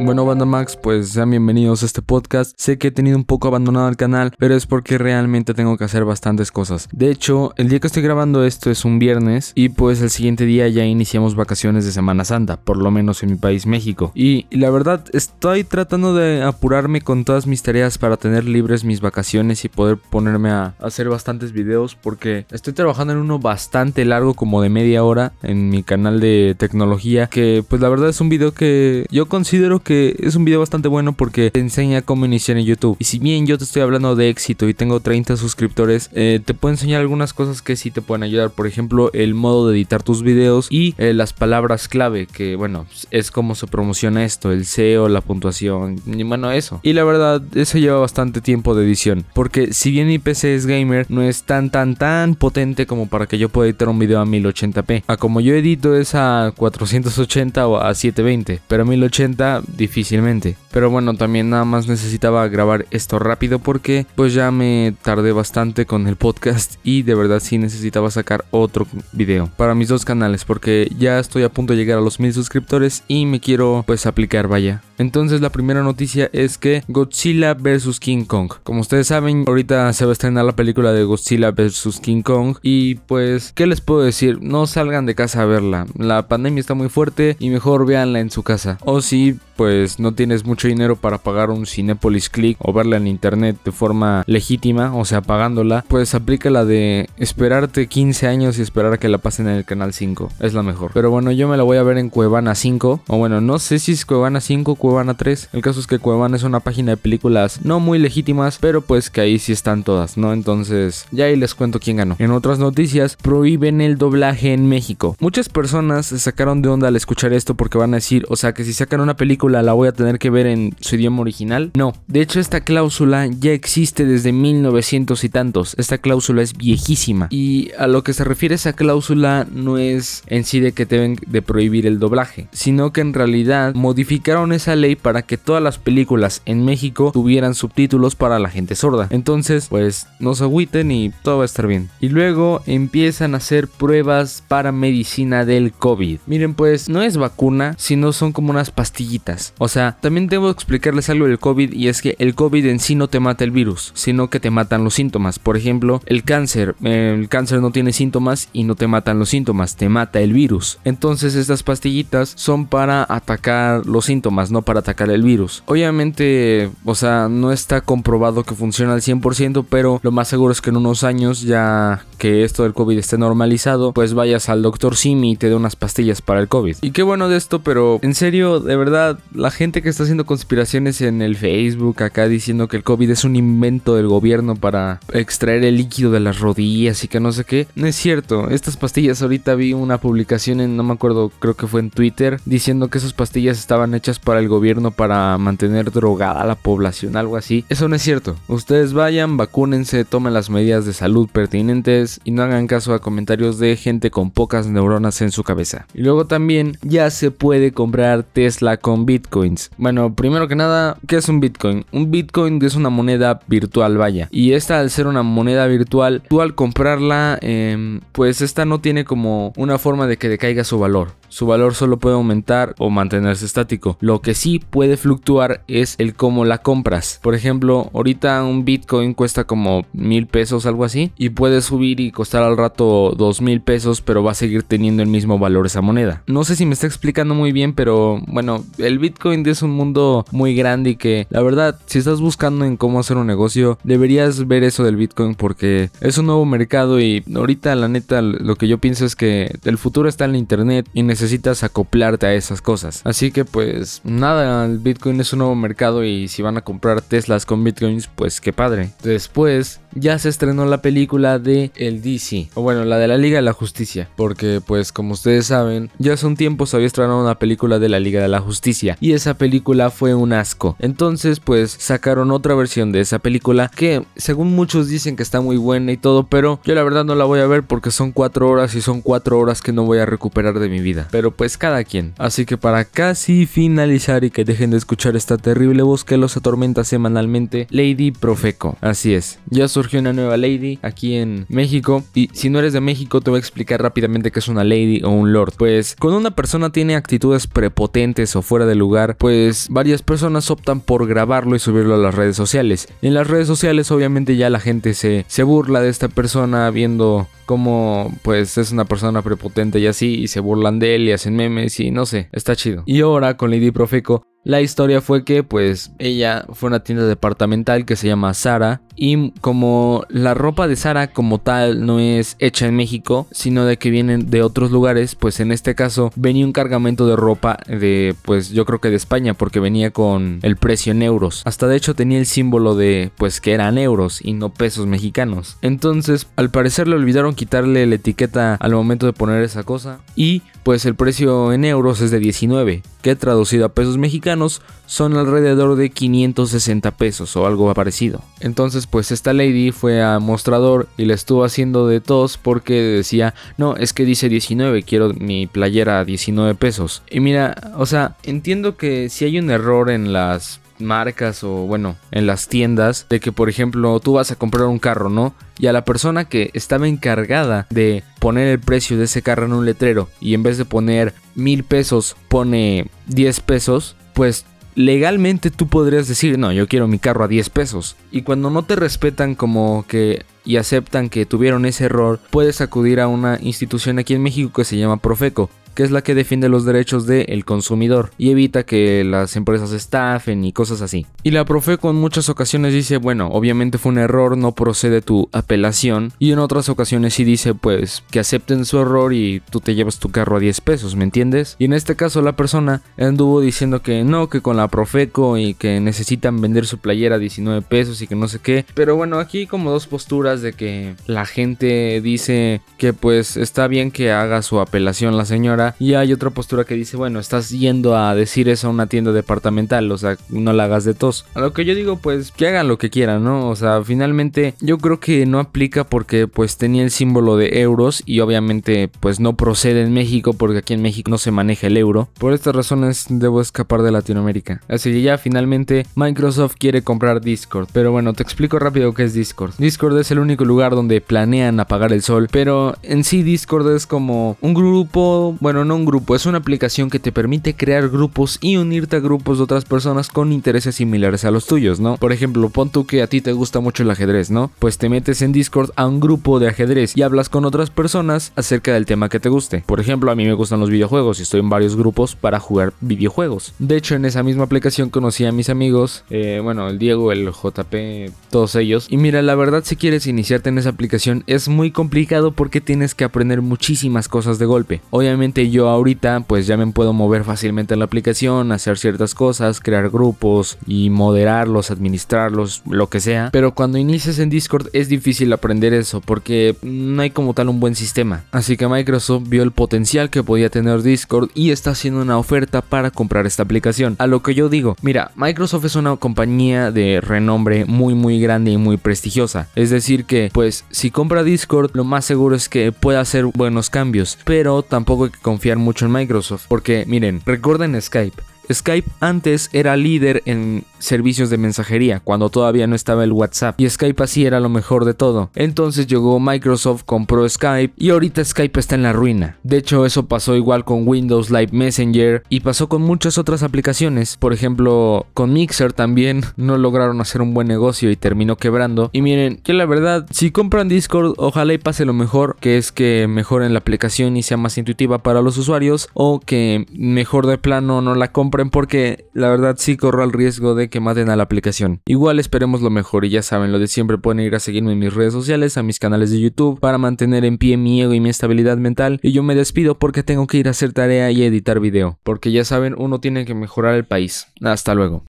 Bueno, Banda Max, pues sean bienvenidos a este podcast. Sé que he tenido un poco abandonado el canal, pero es porque realmente tengo que hacer bastantes cosas. De hecho, el día que estoy grabando esto es un viernes y pues el siguiente día ya iniciamos vacaciones de Semana Santa, por lo menos en mi país México. Y, la verdad, estoy tratando de apurarme con todas mis tareas para tener libres mis vacaciones y poder ponerme a hacer bastantes videos porque estoy trabajando en uno bastante largo, como de media hora, en mi canal de tecnología, que pues la verdad es un video que yo considero que es un video bastante bueno porque te enseña cómo iniciar en YouTube. Y si bien yo te estoy hablando de éxito y tengo 30 suscriptores, eh, te puedo enseñar algunas cosas que sí te pueden ayudar. Por ejemplo, el modo de editar tus videos y eh, las palabras clave, que bueno, es como se promociona esto, el SEO, la puntuación, y bueno, eso. Y la verdad, eso lleva bastante tiempo de edición. Porque si bien mi PC es gamer, no es tan, tan, tan potente como para que yo pueda editar un video a 1080p. A como yo edito es a 480 o a 720, pero a 1080 difícilmente. Pero bueno, también nada más necesitaba grabar esto rápido porque pues ya me tardé bastante con el podcast y de verdad sí necesitaba sacar otro video para mis dos canales porque ya estoy a punto de llegar a los mil suscriptores y me quiero pues aplicar, vaya. Entonces la primera noticia es que Godzilla vs King Kong. Como ustedes saben, ahorita se va a estrenar la película de Godzilla vs King Kong y pues, ¿qué les puedo decir? No salgan de casa a verla. La pandemia está muy fuerte y mejor véanla en su casa. O si pues no tienes mucho dinero para pagar un Cinepolis Click o verla en internet de forma legítima, o sea, pagándola, pues aplica la de esperarte 15 años y esperar a que la pasen en el canal 5. Es la mejor. Pero bueno, yo me la voy a ver en Cuevana 5. O bueno, no sé si es Cuevana 5 o Cuevana 3. El caso es que Cuevana es una página de películas no muy legítimas, pero pues que ahí sí están todas, ¿no? Entonces, ya ahí les cuento quién ganó. En otras noticias, prohíben el doblaje en México. Muchas personas se sacaron de onda al escuchar esto porque van a decir, o sea, que si sacan una película la voy a tener que ver en su idioma original. No, de hecho esta cláusula ya existe desde 1900 y tantos. Esta cláusula es viejísima. Y a lo que se refiere esa cláusula no es en sí de que deben de prohibir el doblaje, sino que en realidad modificaron esa ley para que todas las películas en México tuvieran subtítulos para la gente sorda. Entonces, pues no se agüiten y todo va a estar bien. Y luego empiezan a hacer pruebas para medicina del COVID. Miren, pues no es vacuna, sino son como unas pastillitas. O sea, también debo explicarles algo del COVID y es que el COVID en sí no te mata el virus, sino que te matan los síntomas. Por ejemplo, el cáncer. El cáncer no tiene síntomas y no te matan los síntomas, te mata el virus. Entonces estas pastillitas son para atacar los síntomas, no para atacar el virus. Obviamente, o sea, no está comprobado que funciona al 100%, pero lo más seguro es que en unos años ya que esto del COVID esté normalizado, pues vayas al doctor Simi y te dé unas pastillas para el COVID. Y qué bueno de esto, pero en serio, de verdad, la gente que está haciendo conspiraciones en el Facebook acá diciendo que el COVID es un invento del gobierno para extraer el líquido de las rodillas y que no sé qué, no es cierto. Estas pastillas, ahorita vi una publicación en, no me acuerdo, creo que fue en Twitter, diciendo que esas pastillas estaban hechas para el gobierno para mantener drogada a la población, algo así. Eso no es cierto. Ustedes vayan, vacúnense, tomen las medidas de salud pertinentes y no hagan caso a comentarios de gente con pocas neuronas en su cabeza. Y luego también ya se puede comprar Tesla con bitcoins. Bueno, primero que nada, ¿qué es un bitcoin? Un bitcoin es una moneda virtual, vaya. Y esta al ser una moneda virtual, tú al comprarla, em, pues esta no tiene como una forma de que decaiga su valor su valor solo puede aumentar o mantenerse estático. Lo que sí puede fluctuar es el cómo la compras. Por ejemplo, ahorita un Bitcoin cuesta como mil pesos, algo así, y puede subir y costar al rato dos mil pesos, pero va a seguir teniendo el mismo valor esa moneda. No sé si me está explicando muy bien, pero bueno, el Bitcoin es un mundo muy grande y que la verdad, si estás buscando en cómo hacer un negocio, deberías ver eso del Bitcoin porque es un nuevo mercado y ahorita la neta lo que yo pienso es que el futuro está en la internet y necesitas acoplarte a esas cosas. Así que pues nada, el Bitcoin es un nuevo mercado y si van a comprar Teslas con Bitcoins, pues qué padre. Después ya se estrenó la película de el DC, o bueno, la de la Liga de la Justicia, porque pues como ustedes saben, ya hace un tiempo se había estrenado una película de la Liga de la Justicia y esa película fue un asco. Entonces pues sacaron otra versión de esa película que según muchos dicen que está muy buena y todo, pero yo la verdad no la voy a ver porque son cuatro horas y son cuatro horas que no voy a recuperar de mi vida. Pero pues cada quien. Así que para casi finalizar y que dejen de escuchar esta terrible voz que los atormenta semanalmente, Lady Profeco. Así es, ya surgió una nueva Lady aquí en México. Y si no eres de México, te voy a explicar rápidamente qué es una Lady o un Lord. Pues cuando una persona tiene actitudes prepotentes o fuera de lugar, pues varias personas optan por grabarlo y subirlo a las redes sociales. En las redes sociales obviamente ya la gente se, se burla de esta persona viendo como pues es una persona prepotente y así y se burlan de él y hacen memes y no sé, está chido. Y ahora con Lady Profeco la historia fue que pues ella fue a una tienda departamental que se llama Sara y como la ropa de Sara como tal no es hecha en México, sino de que vienen de otros lugares, pues en este caso venía un cargamento de ropa de pues yo creo que de España porque venía con el precio en euros. Hasta de hecho tenía el símbolo de pues que eran euros y no pesos mexicanos. Entonces al parecer le olvidaron quitarle la etiqueta al momento de poner esa cosa y pues el precio en euros es de 19, que traducido a pesos mexicanos son alrededor de 560 pesos o algo parecido. Entonces pues esta lady fue a mostrador y le estuvo haciendo de tos porque decía, no, es que dice 19, quiero mi playera a 19 pesos. Y mira, o sea, entiendo que si hay un error en las marcas o bueno, en las tiendas de que por ejemplo tú vas a comprar un carro, ¿no? Y a la persona que estaba encargada de poner el precio de ese carro en un letrero y en vez de poner mil pesos pone 10 pesos, pues legalmente tú podrías decir, no, yo quiero mi carro a 10 pesos. Y cuando no te respetan como que y aceptan que tuvieron ese error, puedes acudir a una institución aquí en México que se llama Profeco que es la que defiende los derechos del consumidor y evita que las empresas estafen y cosas así. Y la Profeco en muchas ocasiones dice, bueno, obviamente fue un error, no procede tu apelación. Y en otras ocasiones sí dice, pues, que acepten su error y tú te llevas tu carro a 10 pesos, ¿me entiendes? Y en este caso la persona anduvo diciendo que no, que con la Profeco y que necesitan vender su playera a 19 pesos y que no sé qué. Pero bueno, aquí como dos posturas de que la gente dice que pues está bien que haga su apelación la señora y hay otra postura que dice, bueno, estás yendo a decir eso a una tienda departamental, o sea, no la hagas de tos. A lo que yo digo, pues que hagan lo que quieran, ¿no? O sea, finalmente yo creo que no aplica porque pues tenía el símbolo de euros y obviamente pues no procede en México porque aquí en México no se maneja el euro. Por estas razones debo escapar de Latinoamérica. Así que ya finalmente Microsoft quiere comprar Discord. Pero bueno, te explico rápido qué es Discord. Discord es el único lugar donde planean apagar el sol, pero en sí Discord es como un grupo, bueno, no un grupo, es una aplicación que te permite crear grupos y unirte a grupos de otras personas con intereses similares a los tuyos, ¿no? Por ejemplo, pon tú que a ti te gusta mucho el ajedrez, ¿no? Pues te metes en Discord a un grupo de ajedrez y hablas con otras personas acerca del tema que te guste. Por ejemplo, a mí me gustan los videojuegos y estoy en varios grupos para jugar videojuegos. De hecho, en esa misma aplicación conocí a mis amigos, eh, bueno, el Diego, el JP, todos ellos. Y mira, la verdad, si quieres iniciarte en esa aplicación es muy complicado porque tienes que aprender muchísimas cosas de golpe. Obviamente yo ahorita pues ya me puedo mover fácilmente en la aplicación, hacer ciertas cosas, crear grupos y moderarlos, administrarlos, lo que sea. Pero cuando inicias en Discord es difícil aprender eso porque no hay como tal un buen sistema. Así que Microsoft vio el potencial que podía tener Discord y está haciendo una oferta para comprar esta aplicación. A lo que yo digo, mira, Microsoft es una compañía de renombre muy muy grande y muy prestigiosa. Es decir que pues si compra Discord lo más seguro es que pueda hacer buenos cambios. Pero tampoco hay que confiar mucho en Microsoft. Porque miren, recuerden Skype. Skype antes era líder en servicios de mensajería cuando todavía no estaba el WhatsApp y Skype así era lo mejor de todo. Entonces llegó Microsoft, compró Skype y ahorita Skype está en la ruina. De hecho eso pasó igual con Windows Live Messenger y pasó con muchas otras aplicaciones. Por ejemplo con Mixer también no lograron hacer un buen negocio y terminó quebrando. Y miren que la verdad si compran Discord ojalá y pase lo mejor que es que mejoren la aplicación y sea más intuitiva para los usuarios o que mejor de plano no la compren porque la verdad sí corro el riesgo de que maten a la aplicación. Igual esperemos lo mejor y ya saben, lo de siempre pueden ir a seguirme en mis redes sociales, a mis canales de YouTube para mantener en pie mi ego y mi estabilidad mental y yo me despido porque tengo que ir a hacer tarea y editar video, porque ya saben, uno tiene que mejorar el país. Hasta luego.